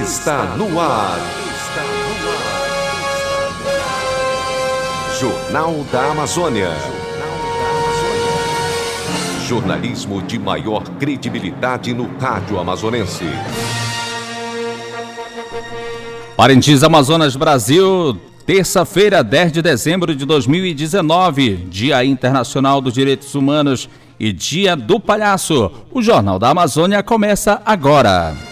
está no ar. Jornal da Amazônia. Jornalismo de maior credibilidade no rádio amazonense. Parintins Amazonas Brasil, terça-feira, 10 de dezembro de 2019, Dia Internacional dos Direitos Humanos e Dia do Palhaço. O Jornal da Amazônia começa agora.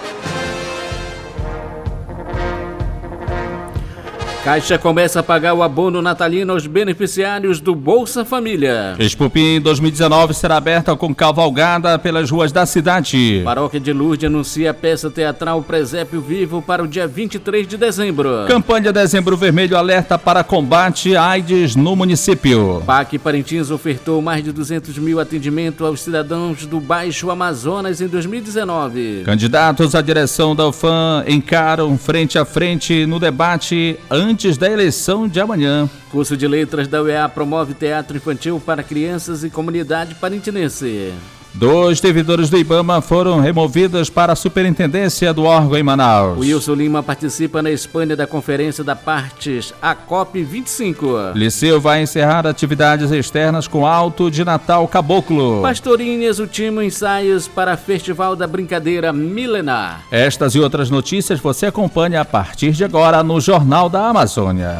Caixa começa a pagar o abono natalino aos beneficiários do Bolsa Família. Expupim 2019 será aberta com cavalgada pelas ruas da cidade. Paróquia de Lourdes anuncia a peça teatral Presépio Vivo para o dia 23 de dezembro. Campanha Dezembro Vermelho alerta para combate à AIDS no município. PAC Parintins ofertou mais de 200 mil atendimentos aos cidadãos do Baixo Amazonas em 2019. Candidatos à direção da UFAM encaram frente a frente no debate antes da eleição de amanhã. Curso de Letras da UEA promove teatro infantil para crianças e comunidade parintinense. Dois servidores do IBAMA foram removidos para a superintendência do órgão em Manaus. Wilson Lima participa na Espanha da Conferência da Partes, a COP 25. Liceu vai encerrar atividades externas com alto de Natal Caboclo. Pastorinhas ultima ensaios para Festival da Brincadeira Milenar. Estas e outras notícias você acompanha a partir de agora no Jornal da Amazônia.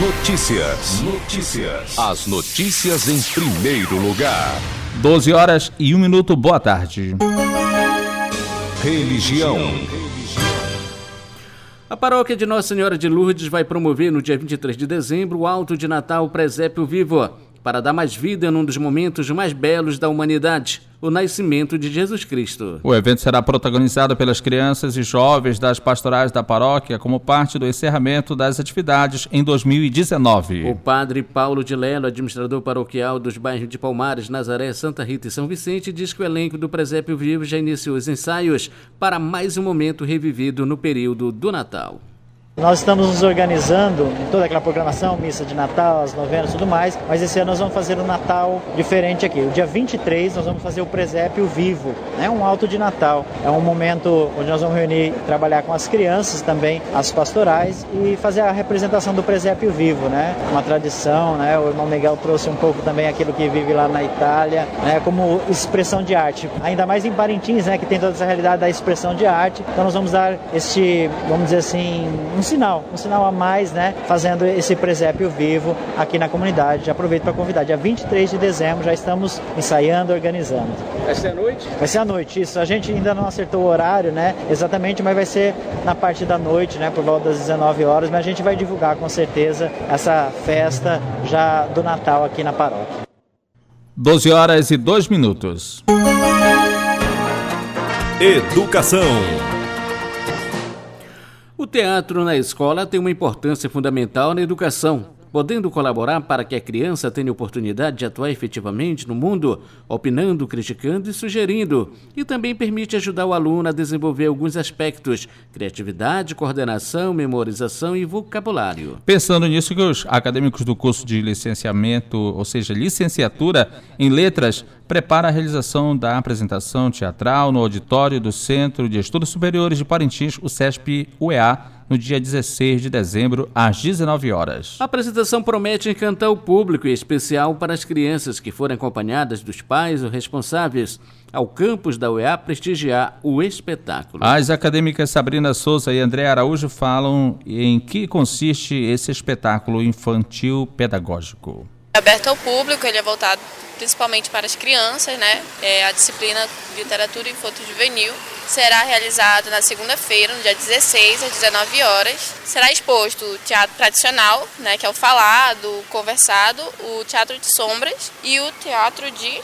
Notícias. Notícias. As notícias em primeiro lugar. 12 horas e 1 minuto, boa tarde. Religião. A paróquia de Nossa Senhora de Lourdes vai promover no dia 23 de dezembro o Alto de Natal Presépio Vivo, para dar mais vida num dos momentos mais belos da humanidade, o nascimento de Jesus Cristo. O evento será protagonizado pelas crianças e jovens das pastorais da paróquia como parte do encerramento das atividades em 2019. O padre Paulo de Lelo, administrador paroquial dos bairros de Palmares, Nazaré, Santa Rita e São Vicente, diz que o elenco do Presépio Vivo já iniciou os ensaios para mais um momento revivido no período do Natal. Nós estamos nos organizando em toda aquela programação, missa de Natal, as novenas e tudo mais, mas esse ano nós vamos fazer um Natal diferente aqui. O dia 23 nós vamos fazer o presépio vivo, né? um alto de Natal. É um momento onde nós vamos reunir, trabalhar com as crianças também, as pastorais e fazer a representação do presépio vivo, né? Uma tradição, né? O irmão Miguel trouxe um pouco também aquilo que vive lá na Itália, né? Como expressão de arte. Ainda mais em Parintins, né? Que tem toda essa realidade da expressão de arte. Então nós vamos dar este, vamos dizer assim, um sinal, um sinal a mais, né? Fazendo esse presépio vivo aqui na comunidade. Já aproveito para convidar. Dia 23 de dezembro já estamos ensaiando, organizando. Vai ser à noite? Vai ser à noite, isso. A gente ainda não acertou o horário, né? Exatamente, mas vai ser na parte da noite, né? Por volta das 19 horas. Mas a gente vai divulgar com certeza essa festa já do Natal aqui na paróquia. 12 horas e 2 minutos. Educação. O teatro na escola tem uma importância fundamental na educação, podendo colaborar para que a criança tenha oportunidade de atuar efetivamente no mundo, opinando, criticando e sugerindo, e também permite ajudar o aluno a desenvolver alguns aspectos: criatividade, coordenação, memorização e vocabulário. Pensando nisso que os acadêmicos do curso de licenciamento, ou seja, licenciatura em letras, prepara a realização da apresentação teatral no auditório do Centro de Estudos Superiores de Parintins, o CESP-UEA, no dia 16 de dezembro, às 19 horas. A apresentação promete encantar o público, em especial para as crianças que forem acompanhadas dos pais ou responsáveis ao campus da UEA prestigiar o espetáculo. As acadêmicas Sabrina Souza e André Araújo falam em que consiste esse espetáculo infantil pedagógico. Aberto ao público, ele é voltado principalmente para as crianças, né? É, a disciplina Literatura Infanto Juvenil será realizado na segunda-feira, no dia 16, às 19 horas. Será exposto o teatro tradicional, né, que é o falado, o conversado, o teatro de sombras e o teatro de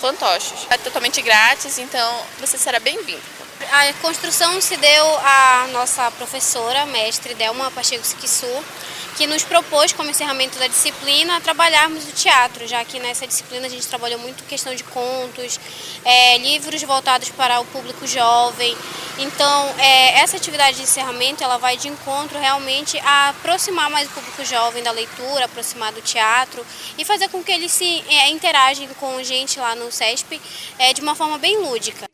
fantoches. É totalmente grátis, então você será bem-vindo. A construção se deu à nossa professora, mestre Delma Pacheco Siquissu, que nos propôs, como encerramento da disciplina, trabalharmos o teatro, já que nessa disciplina a gente trabalhou muito questão de contos, é, livros voltados para o público jovem. Então, é, essa atividade de encerramento ela vai de encontro realmente a aproximar mais o público jovem da leitura, aproximar do teatro e fazer com que eles se é, interagem com gente lá no CESP é, de uma forma bem lúdica.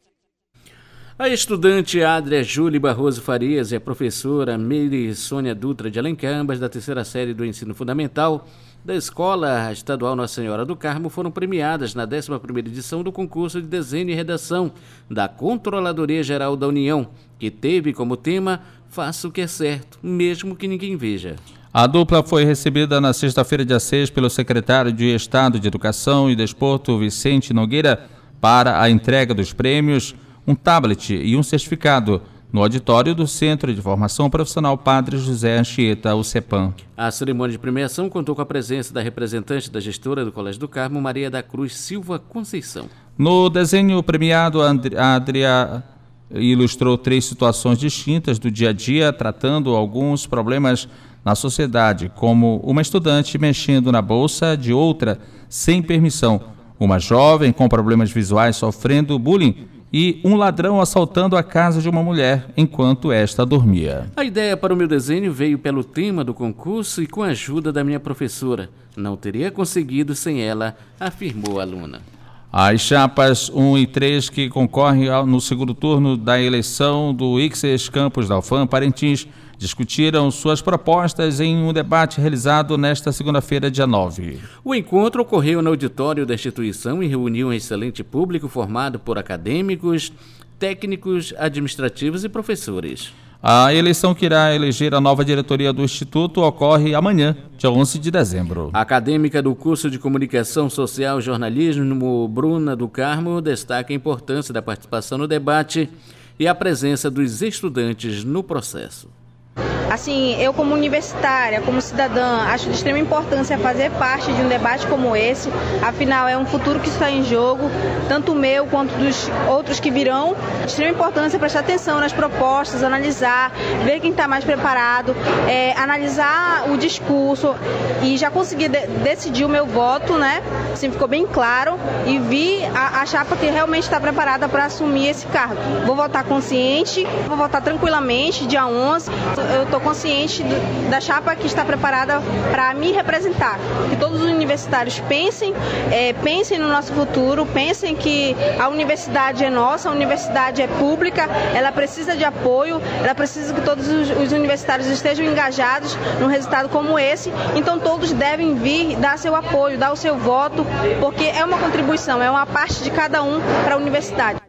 A estudante Adria Júlia Barroso Farias e a professora Meire Sônia Dutra de Alencar, ambas da terceira série do ensino fundamental da Escola Estadual Nossa Senhora do Carmo, foram premiadas na 11ª edição do concurso de desenho e redação da Controladoria Geral da União, que teve como tema Faça o que é certo, mesmo que ninguém veja. A dupla foi recebida na sexta-feira, dia 6, pelo secretário de Estado de Educação e Desporto, Vicente Nogueira, para a entrega dos prêmios um tablet e um certificado no auditório do Centro de Formação Profissional Padre José Anchieta, o CEPAM. A cerimônia de premiação contou com a presença da representante da gestora do Colégio do Carmo, Maria da Cruz Silva Conceição. No desenho premiado, a Adria ilustrou três situações distintas do dia a dia, tratando alguns problemas na sociedade, como uma estudante mexendo na bolsa de outra sem permissão, uma jovem com problemas visuais sofrendo bullying e um ladrão assaltando a casa de uma mulher enquanto esta dormia. A ideia para o meu desenho veio pelo tema do concurso e com a ajuda da minha professora. Não teria conseguido sem ela, afirmou a aluna. As chapas 1 e 3 que concorrem no segundo turno da eleição do Ixes Campos da UFAM Parintins discutiram suas propostas em um debate realizado nesta segunda-feira, dia 9. O encontro ocorreu no auditório da instituição e reuniu um excelente público formado por acadêmicos, técnicos, administrativos e professores. A eleição que irá eleger a nova diretoria do Instituto ocorre amanhã, dia 11 de dezembro. A acadêmica do curso de Comunicação Social e Jornalismo, Bruna do Carmo, destaca a importância da participação no debate e a presença dos estudantes no processo. Assim, eu como universitária, como cidadã, acho de extrema importância fazer parte de um debate como esse. Afinal, é um futuro que está em jogo, tanto meu quanto dos outros que virão. De extrema importância prestar atenção nas propostas, analisar, ver quem está mais preparado, é, analisar o discurso e já consegui de decidir o meu voto, né? Assim, ficou bem claro e vi a, a chapa que realmente está preparada para assumir esse cargo. Vou votar consciente, vou votar tranquilamente, dia 11. Eu estou consciente do, da chapa que está preparada para me representar. Que todos os universitários pensem, é, pensem no nosso futuro, pensem que a universidade é nossa, a universidade é pública, ela precisa de apoio, ela precisa que todos os, os universitários estejam engajados num resultado como esse. Então todos devem vir dar seu apoio, dar o seu voto, porque é uma contribuição, é uma parte de cada um para a universidade.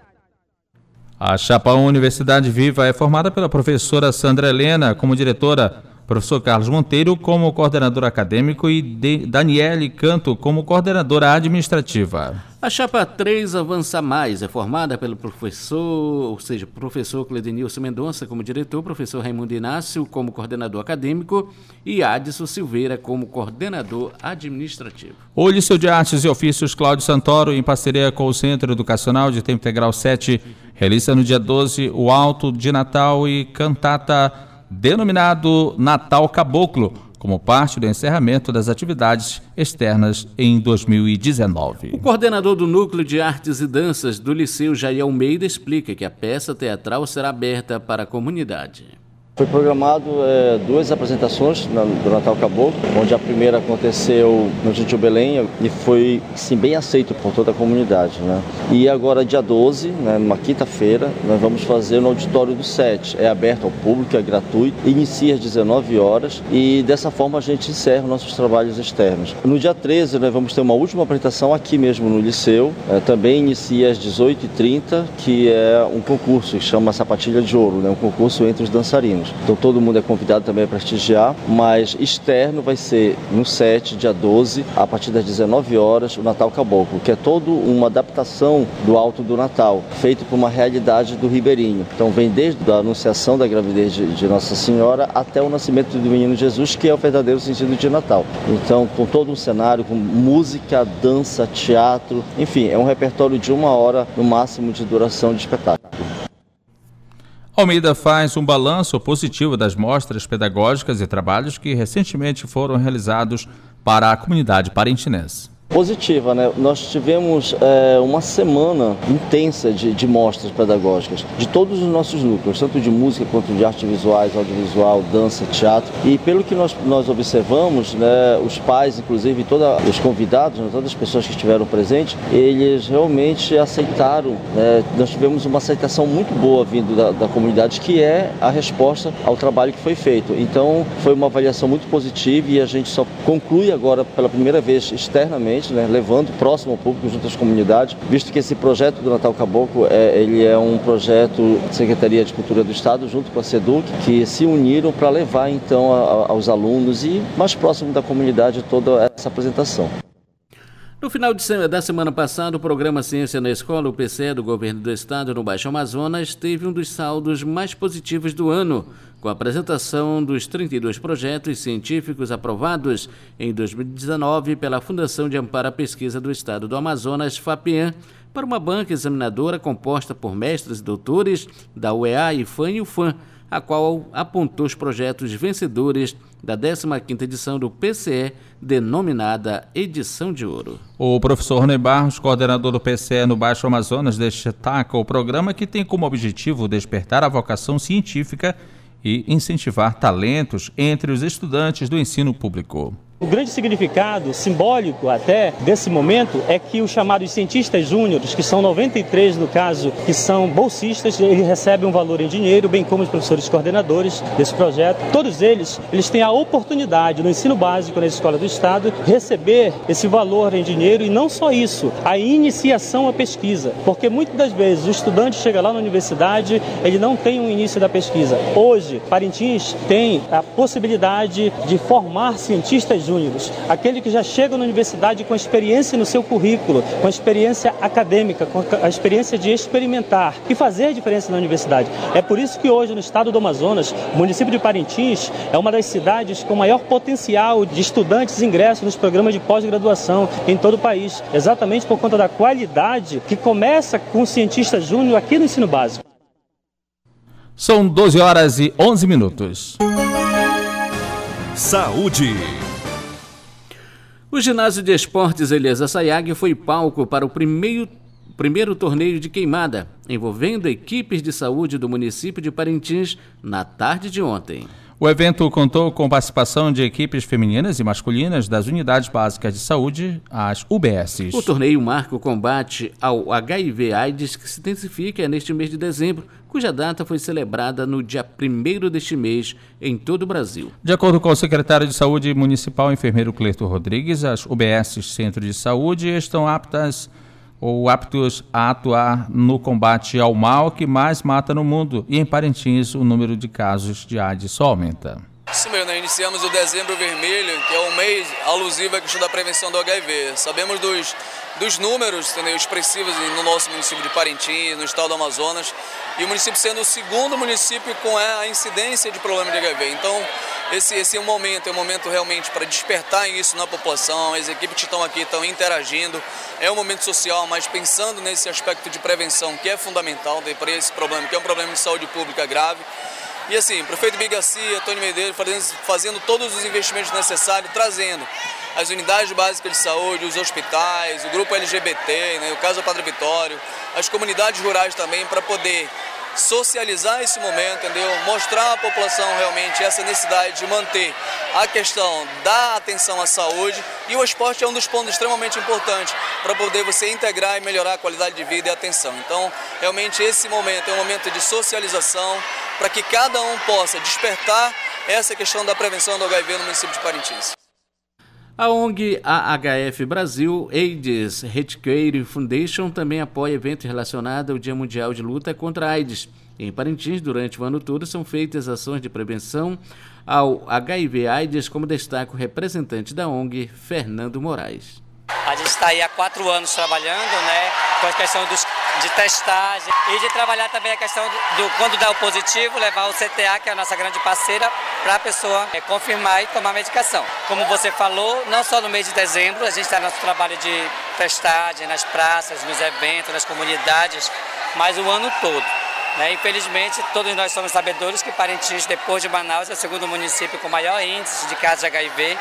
A Chapa Universidade Viva é formada pela professora Sandra Helena como diretora, professor Carlos Monteiro como coordenador acadêmico e Daniele Canto como coordenadora administrativa. A chapa 3 Avança Mais é formada pelo professor, ou seja, professor Cledenilson Mendonça como diretor, professor Raimundo Inácio como coordenador acadêmico e Adson Silveira como coordenador administrativo. O Liceu de Artes e Ofícios Cláudio Santoro, em parceria com o Centro Educacional de Tempo Integral 7, realiza no dia 12 o Alto de Natal e cantata denominado Natal Caboclo como parte do encerramento das atividades externas em 2019. O coordenador do Núcleo de Artes e Danças do Liceu, Jair Almeida, explica que a peça teatral será aberta para a comunidade. Foi programado é, duas apresentações do Natal Caboclo, onde a primeira aconteceu no Gentil Belém e foi sim, bem aceito por toda a comunidade. Né? E agora, dia 12, né, numa quinta-feira, nós vamos fazer no auditório do SET. É aberto ao público, é gratuito, inicia às 19 horas e dessa forma a gente encerra nossos trabalhos externos. No dia 13, nós vamos ter uma última apresentação aqui mesmo no Liceu, é, também inicia às 18h30, que é um concurso que chama Sapatilha de Ouro, né, um concurso entre os dançarinos anos. Então todo mundo é convidado também a prestigiar, mas externo vai ser no 7, dia 12, a partir das 19 horas, o Natal Caboclo, que é toda uma adaptação do Alto do Natal, feito por uma realidade do Ribeirinho. Então vem desde a anunciação da gravidez de, de Nossa Senhora até o nascimento do menino Jesus, que é o verdadeiro sentido de Natal. Então, com todo um cenário, com música, dança, teatro, enfim, é um repertório de uma hora no máximo de duração de espetáculo. Almeida faz um balanço positivo das mostras pedagógicas e trabalhos que recentemente foram realizados para a comunidade parentinense positiva. Né? Nós tivemos é, uma semana intensa de, de, mostras pedagógicas de todos os nossos núcleos, tanto de música quanto de artes visuais, audiovisual, dança, teatro. E pelo que nós, nós observamos, né, os pais, inclusive todos os convidados, né, todas as pessoas que estiveram presentes, eles realmente aceitaram. Né? Nós tivemos uma aceitação muito boa vindo da, da comunidade, que é a resposta ao trabalho que foi feito. Então, foi uma avaliação muito positiva e a gente só conclui agora pela primeira vez externamente né, levando próximo ao público junto às comunidades, visto que esse projeto do Natal Caboclo é, ele é um projeto da Secretaria de Cultura do Estado junto com a SEDUC, que se uniram para levar então a, aos alunos e mais próximo da comunidade toda essa apresentação. No final de, da semana passada, o programa Ciência na Escola, o PCE do Governo do Estado no Baixo Amazonas, teve um dos saldos mais positivos do ano, com a apresentação dos 32 projetos científicos aprovados em 2019 pela Fundação de Amparo à Pesquisa do Estado do Amazonas, FAPIAN, para uma banca examinadora composta por mestres e doutores da UEA, IFAM e UFAM, a qual apontou os projetos vencedores da 15ª edição do PCE, denominada Edição de Ouro. O professor Rony Barros, coordenador do PCE no Baixo Amazonas, destaca o programa que tem como objetivo despertar a vocação científica e incentivar talentos entre os estudantes do ensino público. O grande significado simbólico até desse momento é que os chamados cientistas júniores, que são 93 no caso, que são bolsistas, eles recebem um valor em dinheiro, bem como os professores coordenadores desse projeto. Todos eles, eles têm a oportunidade no ensino básico na escola do estado receber esse valor em dinheiro e não só isso, a iniciação à pesquisa, porque muitas das vezes o estudante chega lá na universidade, ele não tem um início da pesquisa. Hoje, Parintins tem a possibilidade de formar cientistas júniores júniores, aquele que já chega na universidade com experiência no seu currículo, com experiência acadêmica, com a experiência de experimentar e fazer a diferença na universidade. É por isso que hoje no estado do Amazonas, o município de Parintins é uma das cidades com maior potencial de estudantes ingressos nos programas de pós-graduação em todo o país, exatamente por conta da qualidade que começa com o cientista júnior aqui no ensino básico. São 12 horas e 11 minutos. Saúde. O ginásio de esportes Elias Sayag foi palco para o primeiro, primeiro torneio de queimada, envolvendo equipes de saúde do município de Parintins na tarde de ontem. O evento contou com participação de equipes femininas e masculinas das unidades básicas de saúde, as UBSs. O torneio marca o combate ao HIV/AIDS que se intensifica neste mês de dezembro, cuja data foi celebrada no dia 1 deste mês em todo o Brasil. De acordo com o secretário de Saúde Municipal, enfermeiro Cleito Rodrigues, as UBSs Centro de Saúde estão aptas ou aptos a atuar no combate ao mal que mais mata no mundo e em Parintins o número de casos de AIDS só aumenta. Isso mesmo, né? iniciamos o Dezembro Vermelho, que é um mês alusivo à questão da prevenção do HIV. Sabemos dos dos números entendeu, expressivos no nosso município de Parintins, no estado do Amazonas, e o município sendo o segundo município com a incidência de problema de HIV. Então, esse, esse é um momento, é um momento realmente para despertar isso na população, as equipes que estão aqui estão interagindo, é um momento social, mas pensando nesse aspecto de prevenção que é fundamental para esse problema, que é um problema de saúde pública grave. E assim, prefeito Bigacia, Tony Medeiros, fazendo, fazendo todos os investimentos necessários, trazendo as unidades básicas de saúde, os hospitais, o grupo LGBT, né, o caso do Padre Vitório, as comunidades rurais também, para poder socializar esse momento, entendeu? Mostrar à população realmente essa necessidade de manter a questão da atenção à saúde e o esporte é um dos pontos extremamente importantes para poder você integrar e melhorar a qualidade de vida e atenção. Então, realmente esse momento é um momento de socialização para que cada um possa despertar essa questão da prevenção do HIV no município de Parintins. A ONG AHF Brasil AIDS Healthcare Foundation também apoia eventos relacionados ao Dia Mundial de Luta contra a AIDS. Em Parintins, durante o ano todo, são feitas ações de prevenção ao HIV-AIDS, como destaca o representante da ONG, Fernando Moraes. A gente está aí há quatro anos trabalhando, né, com a questão dos, de testagem e de trabalhar também a questão do, do, quando dá o positivo, levar o CTA, que é a nossa grande parceira, para a pessoa é, confirmar e tomar medicação. Como você falou, não só no mês de dezembro, a gente está no nosso trabalho de testagem nas praças, nos eventos, nas comunidades, mas o ano todo. Né? Infelizmente, todos nós somos sabedores que Parintins, depois de Manaus, é o segundo município com maior índice de casos de HIV.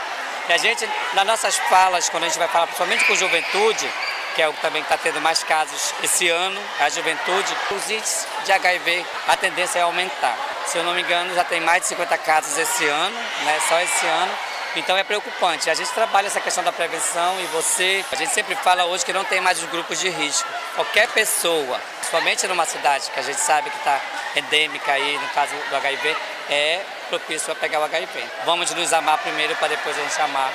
E a gente, nas nossas falas, quando a gente vai falar principalmente com juventude, que é o que também está tendo mais casos esse ano, a juventude, os índices de HIV, a tendência é aumentar. Se eu não me engano, já tem mais de 50 casos esse ano, né, só esse ano. Então é preocupante. A gente trabalha essa questão da prevenção e você, a gente sempre fala hoje que não tem mais os grupos de risco. Qualquer pessoa, principalmente numa cidade que a gente sabe que está endêmica aí, no caso do HIV, é propício a pegar o HIV. Vamos nos amar primeiro para depois a gente amar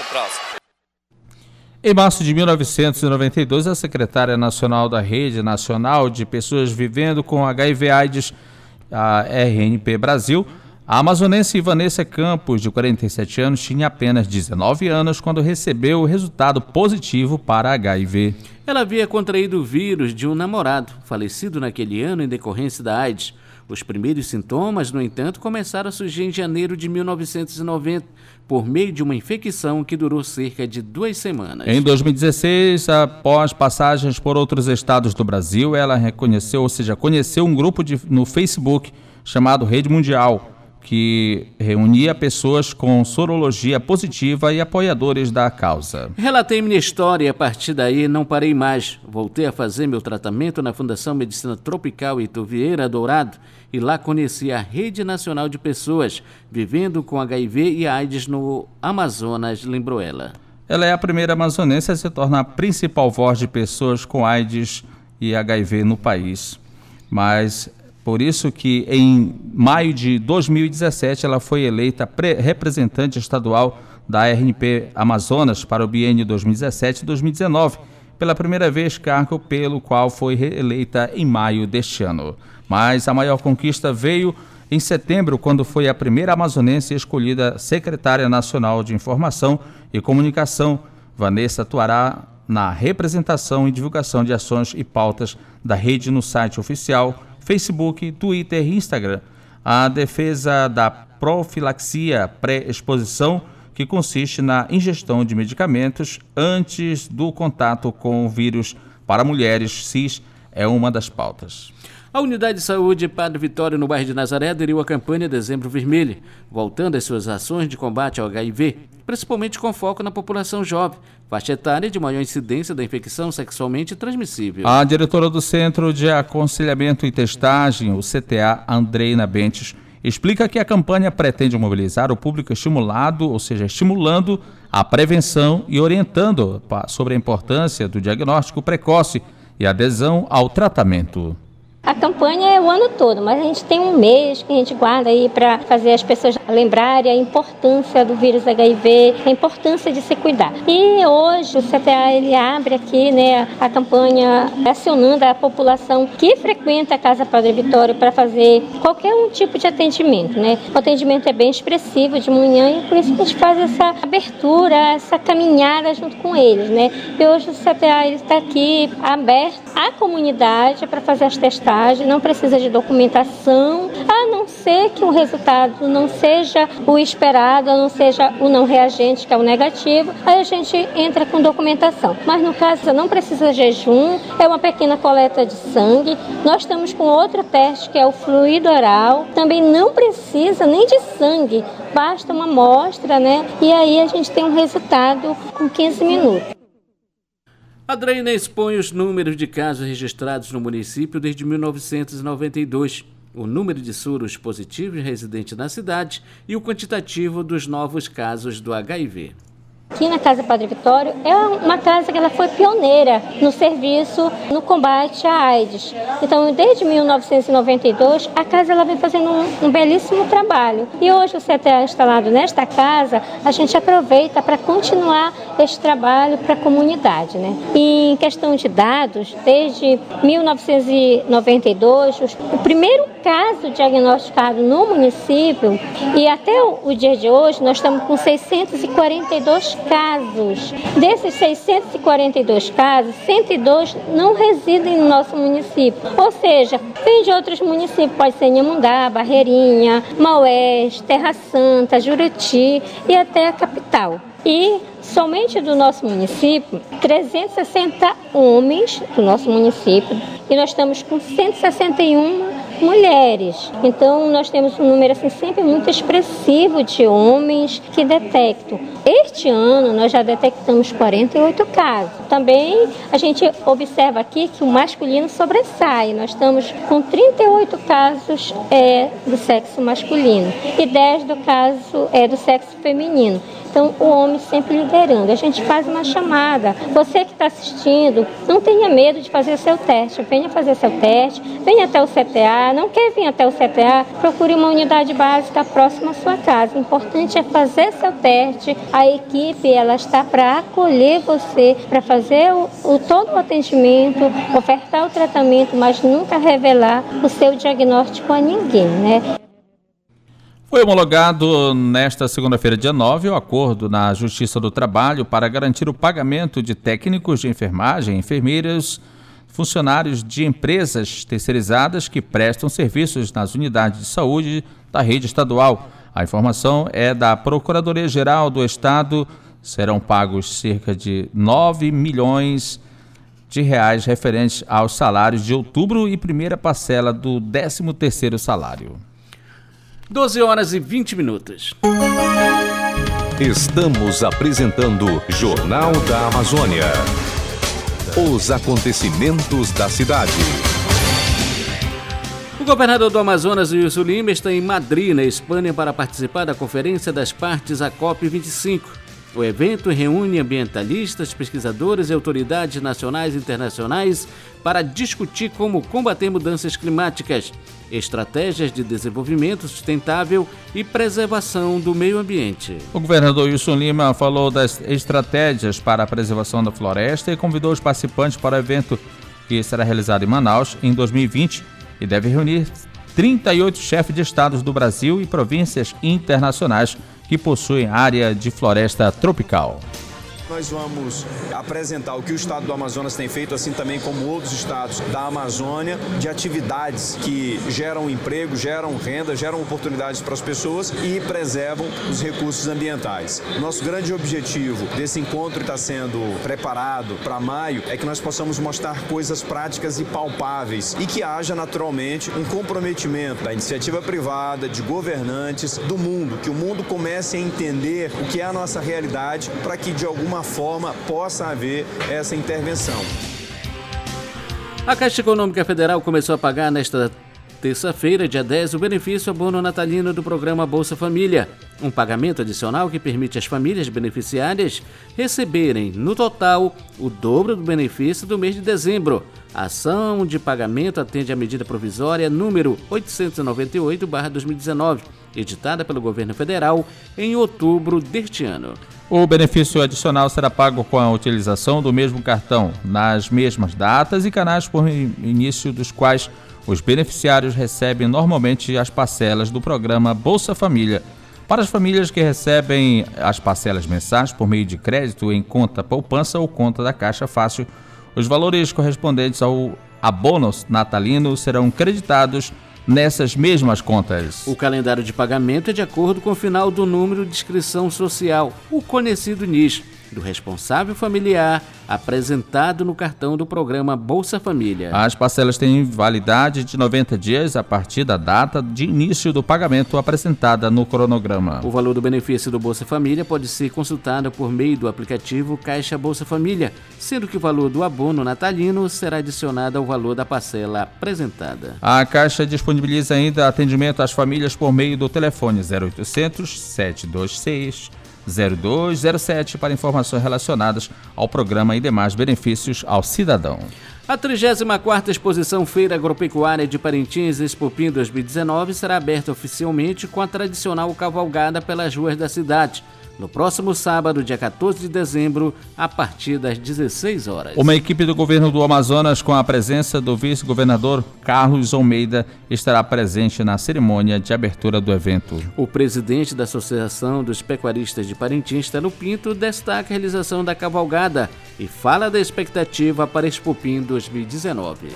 o próximo. Em março de 1992, a secretária nacional da Rede Nacional de Pessoas Vivendo com HIV/AIDS, a RNP Brasil, a amazonense Vanessa Campos, de 47 anos, tinha apenas 19 anos quando recebeu o resultado positivo para HIV. Ela havia contraído o vírus de um namorado, falecido naquele ano em decorrência da AIDS. Os primeiros sintomas, no entanto, começaram a surgir em janeiro de 1990, por meio de uma infecção que durou cerca de duas semanas. Em 2016, após passagens por outros estados do Brasil, ela reconheceu, ou seja, conheceu um grupo de, no Facebook chamado Rede Mundial que reunia pessoas com sorologia positiva e apoiadores da causa. Relatei minha história e a partir daí não parei mais. Voltei a fazer meu tratamento na Fundação Medicina Tropical Ituvieira Dourado e lá conheci a Rede Nacional de Pessoas vivendo com HIV e AIDS no Amazonas, lembrou ela. Ela é a primeira amazonense a se tornar a principal voz de pessoas com AIDS e HIV no país. Mas por isso que em maio de 2017 ela foi eleita representante estadual da RNP Amazonas para o biênio 2017-2019, pela primeira vez cargo pelo qual foi reeleita em maio deste ano. Mas a maior conquista veio em setembro, quando foi a primeira amazonense escolhida secretária nacional de Informação e Comunicação. Vanessa atuará na representação e divulgação de ações e pautas da rede no site oficial Facebook, Twitter e Instagram. A defesa da profilaxia pré-exposição, que consiste na ingestão de medicamentos antes do contato com o vírus para mulheres cis, é uma das pautas. A Unidade de Saúde Padre Vitório, no bairro de Nazaré, aderiu à campanha Dezembro Vermelho, voltando às suas ações de combate ao HIV, principalmente com foco na população jovem, faixa etária de maior incidência da infecção sexualmente transmissível. A diretora do Centro de Aconselhamento e Testagem, o CTA, Andreina Bentes, explica que a campanha pretende mobilizar o público estimulado, ou seja, estimulando a prevenção e orientando sobre a importância do diagnóstico precoce e adesão ao tratamento. A campanha é o ano todo, mas a gente tem um mês que a gente guarda aí para fazer as pessoas lembrarem a importância do vírus HIV, a importância de se cuidar. E hoje o CTA ele abre aqui, né, a campanha acionando a população que frequenta a Casa Padre Vitório para fazer qualquer um tipo de atendimento, né? O atendimento é bem expressivo de manhã e por isso a gente faz essa abertura, essa caminhada junto com eles, né? E hoje o CTA está aqui aberto à comunidade para fazer as testagens não precisa de documentação, a não ser que o resultado não seja o esperado, a não seja o não reagente, que é o negativo, aí a gente entra com documentação. Mas no caso não precisa de jejum, é uma pequena coleta de sangue. Nós estamos com outro teste que é o fluido oral, também não precisa nem de sangue, basta uma amostra, né? E aí a gente tem um resultado com 15 minutos. A Dreina expõe os números de casos registrados no município desde 1992, o número de suros positivos residentes na cidade e o quantitativo dos novos casos do HIV. Aqui na Casa Padre Vitório é uma casa que ela foi pioneira no serviço no combate à AIDS. Então, desde 1992, a casa ela vem fazendo um, um belíssimo trabalho. E hoje o CTA instalado nesta casa, a gente aproveita para continuar este trabalho para a comunidade. Né? E em questão de dados, desde 1992, o primeiro caso diagnosticado no município e até o dia de hoje nós estamos com 642 casos. Desses 642 casos, 102 não residem no nosso município. Ou seja, vem de outros municípios, pode ser Inhamungá, Barreirinha, Maués, Terra Santa, Juruti e até a capital. E somente do nosso município, 360 homens do nosso município, e nós estamos com 161 mulheres. Então nós temos um número assim sempre muito expressivo de homens que detectam. Este ano nós já detectamos 48 casos. Também a gente observa aqui que o masculino sobressai. Nós estamos com 38 casos é, do sexo masculino e 10 do caso é do sexo feminino. Então, o homem sempre liderando. A gente faz uma chamada. Você que está assistindo, não tenha medo de fazer seu teste. Venha fazer seu teste, venha até o CTA. Não quer vir até o CTA? Procure uma unidade básica próxima à sua casa. O importante é fazer seu teste. A equipe ela está para acolher você, para fazer o, o todo o atendimento, ofertar o tratamento, mas nunca revelar o seu diagnóstico a ninguém, né? Foi homologado nesta segunda-feira, dia 9, o acordo na Justiça do Trabalho para garantir o pagamento de técnicos de enfermagem, enfermeiras, funcionários de empresas terceirizadas que prestam serviços nas unidades de saúde da rede estadual. A informação é da Procuradoria-Geral do Estado. Serão pagos cerca de 9 milhões de reais referentes aos salários de outubro e primeira parcela do 13º salário. 12 horas e 20 minutos. Estamos apresentando Jornal da Amazônia. Os acontecimentos da cidade. O governador do Amazonas, Wilson Lima, está em Madrid, na Espanha, para participar da Conferência das Partes, a COP25. O evento reúne ambientalistas, pesquisadores e autoridades nacionais e internacionais para discutir como combater mudanças climáticas, estratégias de desenvolvimento sustentável e preservação do meio ambiente. O governador Wilson Lima falou das estratégias para a preservação da floresta e convidou os participantes para o evento que será realizado em Manaus em 2020 e deve reunir 38 chefes de estados do Brasil e províncias internacionais que possuem área de floresta tropical. Nós vamos apresentar o que o estado do Amazonas tem feito, assim também como outros estados da Amazônia, de atividades que geram emprego, geram renda, geram oportunidades para as pessoas e preservam os recursos ambientais. Nosso grande objetivo desse encontro que está sendo preparado para maio é que nós possamos mostrar coisas práticas e palpáveis e que haja naturalmente um comprometimento da iniciativa privada, de governantes, do mundo, que o mundo comece a entender o que é a nossa realidade para que de alguma alguma forma possa haver essa intervenção. A Caixa Econômica Federal começou a pagar nesta terça-feira, dia 10, o benefício abono natalino do programa Bolsa Família, um pagamento adicional que permite às famílias beneficiárias receberem, no total, o dobro do benefício do mês de dezembro. A ação de pagamento atende à medida provisória número 898-2019, editada pelo governo federal em outubro deste ano. O benefício adicional será pago com a utilização do mesmo cartão, nas mesmas datas e canais por início dos quais os beneficiários recebem normalmente as parcelas do programa Bolsa Família. Para as famílias que recebem as parcelas mensais por meio de crédito em conta poupança ou conta da Caixa Fácil, os valores correspondentes ao abono natalino serão creditados nessas mesmas contas. O calendário de pagamento é de acordo com o final do número de inscrição social, o conhecido NIS do responsável familiar apresentado no cartão do programa Bolsa Família. As parcelas têm validade de 90 dias a partir da data de início do pagamento apresentada no cronograma. O valor do benefício do Bolsa Família pode ser consultado por meio do aplicativo Caixa Bolsa Família, sendo que o valor do abono natalino será adicionado ao valor da parcela apresentada. A Caixa disponibiliza ainda atendimento às famílias por meio do telefone 0800 726 0207 para informações relacionadas ao programa e demais benefícios ao cidadão. A 34ª Exposição Feira Agropecuária de Parintins Expopim 2019 será aberta oficialmente com a tradicional cavalgada pelas ruas da cidade no próximo sábado, dia 14 de dezembro, a partir das 16 horas. Uma equipe do governo do Amazonas, com a presença do vice-governador Carlos Almeida, estará presente na cerimônia de abertura do evento. O presidente da Associação dos Pecuaristas de Parintins, Telo Pinto, destaca a realização da cavalgada e fala da expectativa para Expopim 2019.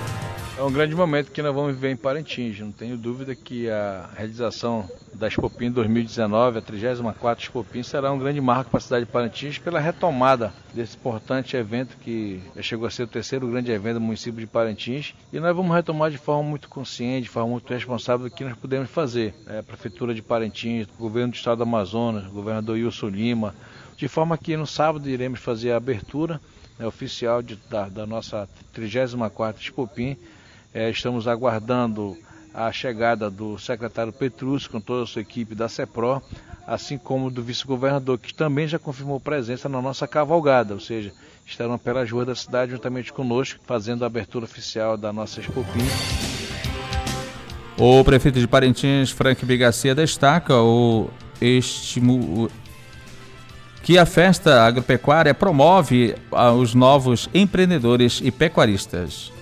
É um grande momento que nós vamos viver em Parintins. Não tenho dúvida que a realização da Expopim 2019, a 34 Expopim, será um grande marco para a cidade de Parintins pela retomada desse importante evento que chegou a ser o terceiro grande evento do município de Parintins. E nós vamos retomar de forma muito consciente, de forma muito responsável o que nós podemos fazer. É, a Prefeitura de Parintins, o Governo do Estado do Amazonas, o governador Wilson Lima, de forma que no sábado iremos fazer a abertura né, oficial de, da, da, nossa 34ª Expopim. É, estamos aguardando a chegada do secretário Petrus com toda a sua equipe da CEPRO, assim como do vice-governador, que também já confirmou presença na nossa cavalgada, ou seja, estarão pelas ruas da cidade juntamente conosco, fazendo a abertura oficial da nossa Expopim. O prefeito de Parintins, Frank Bigacia, destaca o estimu... que a festa agropecuária promove os novos empreendedores e pecuaristas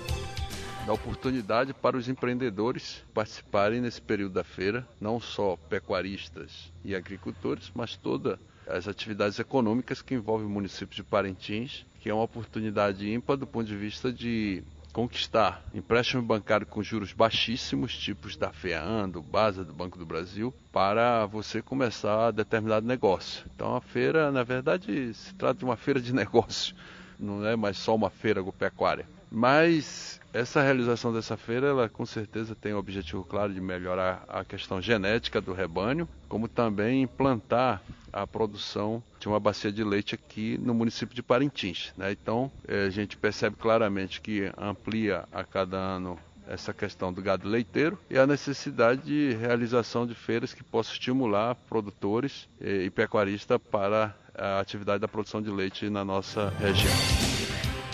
dá oportunidade para os empreendedores participarem nesse período da feira, não só pecuaristas e agricultores, mas todas as atividades econômicas que envolvem o município de Parintins, que é uma oportunidade ímpar do ponto de vista de conquistar empréstimo bancário com juros baixíssimos, tipos da FEAM, do BASA, do Banco do Brasil, para você começar determinado negócio. Então a feira, na verdade, se trata de uma feira de negócio, não é mais só uma feira agropecuária. Mas essa realização dessa feira, ela com certeza tem o objetivo claro de melhorar a questão genética do rebanho, como também implantar a produção de uma bacia de leite aqui no município de Parintins. Né? Então, é, a gente percebe claramente que amplia a cada ano essa questão do gado leiteiro e a necessidade de realização de feiras que possam estimular produtores e pecuaristas para a atividade da produção de leite na nossa região.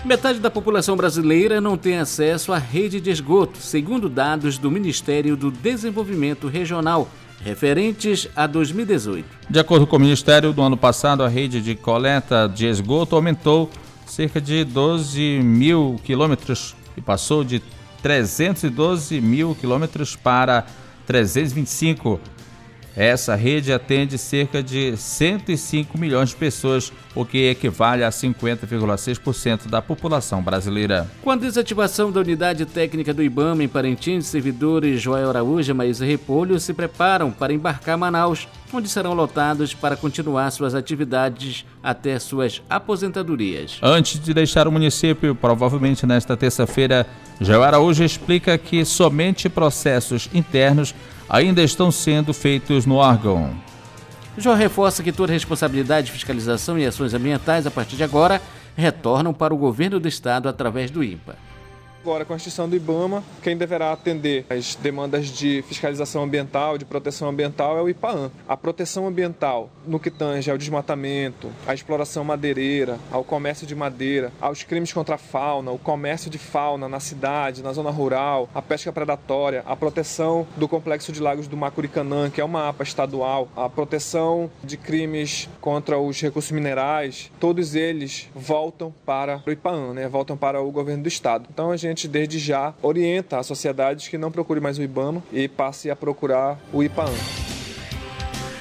Metade da população brasileira não tem acesso à rede de esgoto, segundo dados do Ministério do Desenvolvimento Regional, referentes a 2018. De acordo com o Ministério, do ano passado, a rede de coleta de esgoto aumentou cerca de 12 mil quilômetros e passou de 312 mil quilômetros para 325 essa rede atende cerca de 105 milhões de pessoas, o que equivale a 50,6% da população brasileira. Com a desativação da unidade técnica do IBAMA em Parintins, servidores Joel Araújo e Maísa Repolho se preparam para embarcar Manaus, onde serão lotados para continuar suas atividades até suas aposentadorias. Antes de deixar o município, provavelmente nesta terça-feira, Joel Araújo explica que somente processos internos ainda estão sendo feitos no órgão. Jó reforça que toda responsabilidade de fiscalização e ações ambientais, a partir de agora, retornam para o governo do estado através do INPA. Agora, com a extinção do IBAMA, quem deverá atender as demandas de fiscalização ambiental, de proteção ambiental, é o IPAAM. A proteção ambiental, no que tange ao desmatamento, à exploração madeireira, ao comércio de madeira, aos crimes contra a fauna, o comércio de fauna na cidade, na zona rural, a pesca predatória, a proteção do complexo de lagos do Macuricanã, que é uma APA estadual, a proteção de crimes contra os recursos minerais, todos eles voltam para o IPAAM, né? voltam para o governo do estado. Então a gente gente, desde já, orienta a sociedade que não procure mais o IBAMA e passe a procurar o IPAAN.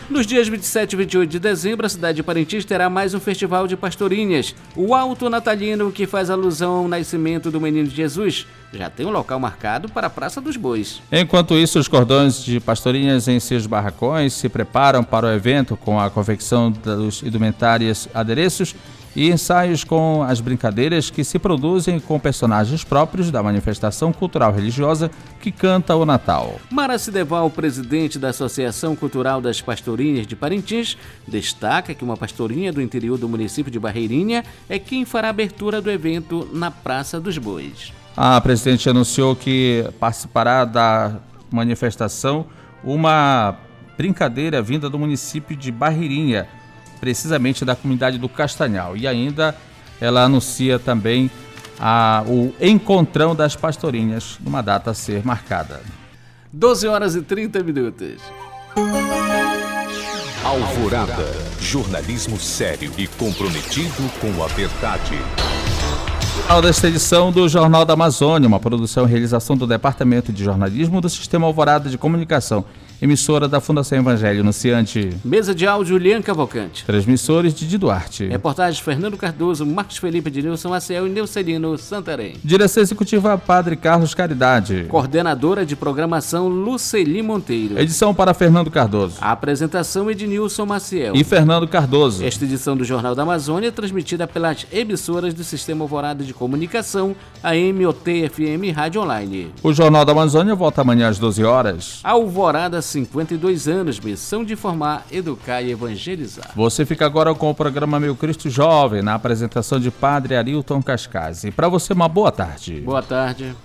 Nos dias 27 e 28 de dezembro, a cidade de Parintins terá mais um festival de pastorinhas, o Alto Natalino, que faz alusão ao nascimento do menino Jesus. Já tem um local marcado para a Praça dos Bois. Enquanto isso, os cordões de pastorinhas em seus barracões se preparam para o evento com a confecção dos indumentários adereços e ensaios com as brincadeiras que se produzem com personagens próprios da manifestação cultural religiosa que canta o Natal. Mara Cideval, presidente da Associação Cultural das Pastorinhas de Parintins, destaca que uma pastorinha do interior do município de Barreirinha é quem fará a abertura do evento na Praça dos Bois. A presidente anunciou que participará da manifestação uma brincadeira vinda do município de Barreirinha, precisamente da comunidade do Castanhal. E ainda ela anuncia também a, o encontrão das pastorinhas, numa data a ser marcada. 12 horas e 30 minutos. Alvorada. Jornalismo sério e comprometido com a verdade. Final desta edição do Jornal da Amazônia, uma produção e realização do Departamento de Jornalismo do Sistema Alvorada de Comunicação emissora da Fundação Evangelho Anunciante. Mesa de áudio, Lian Cavalcante. Transmissores, Didi Duarte. Reportagem, Fernando Cardoso, Marcos Felipe de Nilson Maciel e Neucelino Santarém. Direção Executiva, Padre Carlos Caridade. Coordenadora de Programação, Luceli Monteiro. Edição para Fernando Cardoso. A apresentação, Ednilson Maciel. E Fernando Cardoso. Esta edição do Jornal da Amazônia é transmitida pelas emissoras do Sistema Alvorada de Comunicação, AM, OT, FM e Rádio Online. O Jornal da Amazônia volta amanhã às 12 horas. Alvorada 52 anos, missão de informar, educar e evangelizar. Você fica agora com o programa Meu Cristo Jovem, na apresentação de Padre Arilton Cascase. Para você, uma boa tarde. Boa tarde.